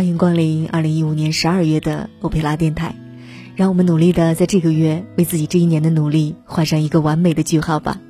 欢迎光临二零一五年十二月的欧佩拉电台。让我们努力的在这个月为自己这一年的努力画上一个完美的句号吧。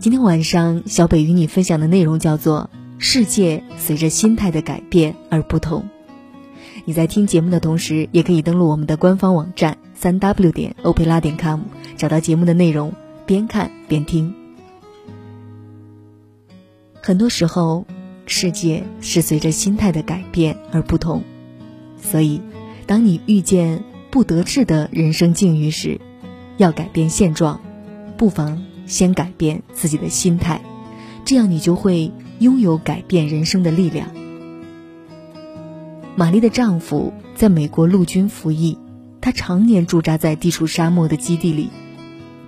今天晚上，小北与你分享的内容叫做“世界随着心态的改变而不同”。你在听节目的同时，也可以登录我们的官方网站三 w 点欧佩拉点 com，找到节目的内容，边看边听。很多时候，世界是随着心态的改变而不同，所以，当你遇见。不得志的人生境遇时，要改变现状，不妨先改变自己的心态，这样你就会拥有改变人生的力量。玛丽的丈夫在美国陆军服役，他常年驻扎在地处沙漠的基地里。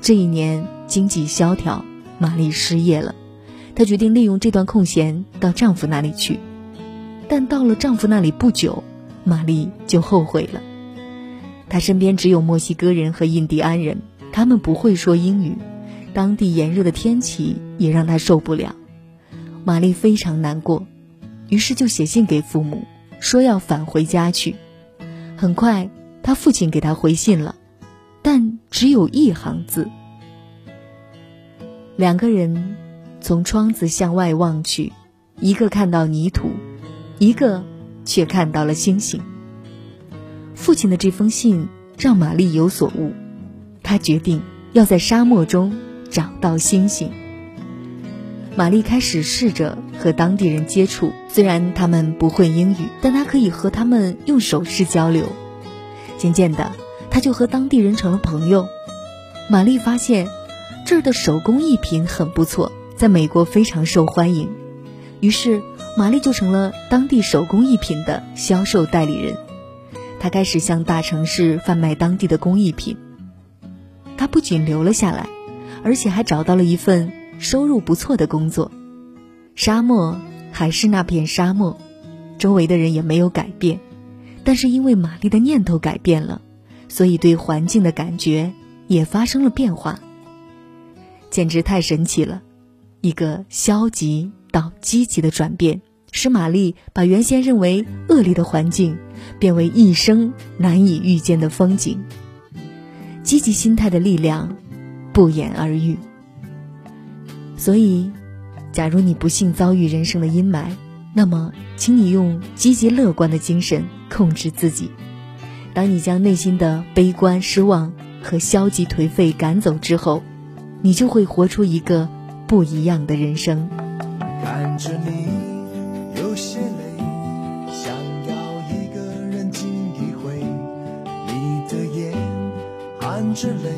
这一年经济萧条，玛丽失业了，她决定利用这段空闲到丈夫那里去。但到了丈夫那里不久，玛丽就后悔了。他身边只有墨西哥人和印第安人，他们不会说英语，当地炎热的天气也让他受不了。玛丽非常难过，于是就写信给父母，说要返回家去。很快，他父亲给他回信了，但只有一行字：两个人从窗子向外望去，一个看到泥土，一个却看到了星星。父亲的这封信让玛丽有所悟，她决定要在沙漠中找到星星。玛丽开始试着和当地人接触，虽然他们不会英语，但她可以和他们用手势交流。渐渐的，她就和当地人成了朋友。玛丽发现这儿的手工艺品很不错，在美国非常受欢迎，于是玛丽就成了当地手工艺品的销售代理人。她开始向大城市贩卖当地的工艺品。他不仅留了下来，而且还找到了一份收入不错的工作。沙漠还是那片沙漠，周围的人也没有改变，但是因为玛丽的念头改变了，所以对环境的感觉也发生了变化。简直太神奇了，一个消极到积极的转变。使玛丽把原先认为恶劣的环境，变为一生难以遇见的风景。积极心态的力量，不言而喻。所以，假如你不幸遭遇人生的阴霾，那么，请你用积极乐观的精神控制自己。当你将内心的悲观、失望和消极颓废赶走之后，你就会活出一个不一样的人生。看着你。有些累，想要一个人静一回。你的眼含着泪，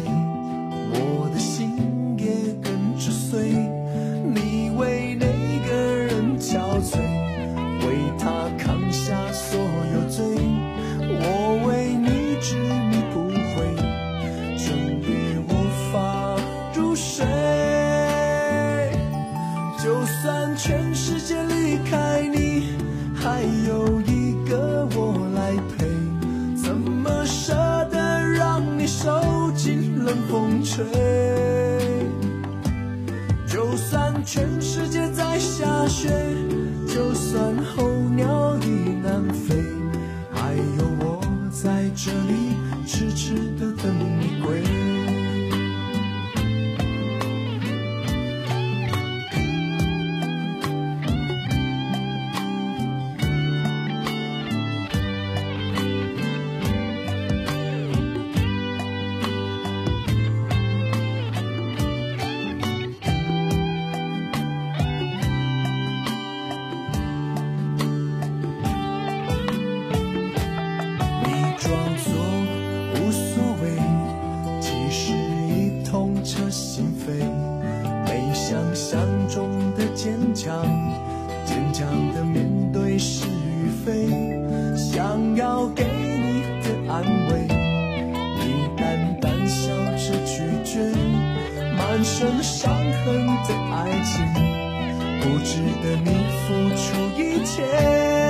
就算全世界在下雪，就算装作无所谓其实已痛彻心扉没想象中的坚强。坚强的面对是与非想要给你的安慰你淡淡笑着拒绝满身伤痕的爱情不值得你付出一切。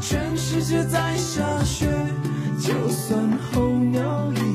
全世界在下雪就算候鸟已